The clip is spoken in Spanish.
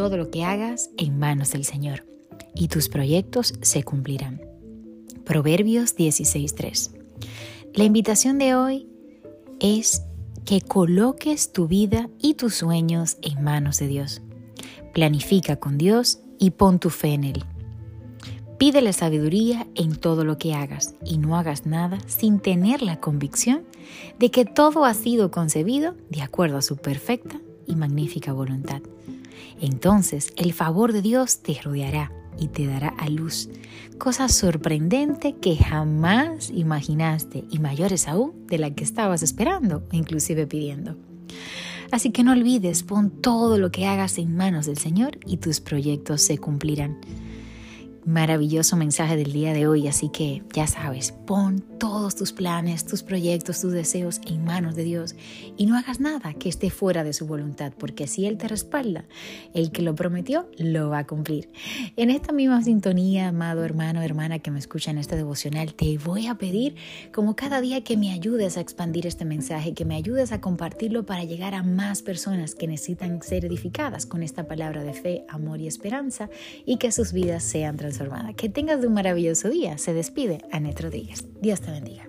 todo lo que hagas en manos del Señor, y tus proyectos se cumplirán. Proverbios 16.3. La invitación de hoy es que coloques tu vida y tus sueños en manos de Dios. Planifica con Dios y pon tu fe en Él. Pídele sabiduría en todo lo que hagas y no hagas nada sin tener la convicción de que todo ha sido concebido de acuerdo a su perfecta y magnífica voluntad. Entonces el favor de Dios te rodeará y te dará a luz cosas sorprendentes que jamás imaginaste y mayores aún de la que estabas esperando o inclusive pidiendo. Así que no olvides, pon todo lo que hagas en manos del Señor y tus proyectos se cumplirán maravilloso mensaje del día de hoy, así que ya sabes, pon todos tus planes, tus proyectos, tus deseos en manos de Dios y no hagas nada que esté fuera de su voluntad, porque si Él te respalda, el que lo prometió lo va a cumplir. En esta misma sintonía, amado hermano, hermana que me escucha en este devocional, te voy a pedir como cada día que me ayudes a expandir este mensaje, que me ayudes a compartirlo para llegar a más personas que necesitan ser edificadas con esta palabra de fe, amor y esperanza y que sus vidas sean transformadas. Que tengas un maravilloso día. Se despide Anette Rodríguez. Dios te bendiga.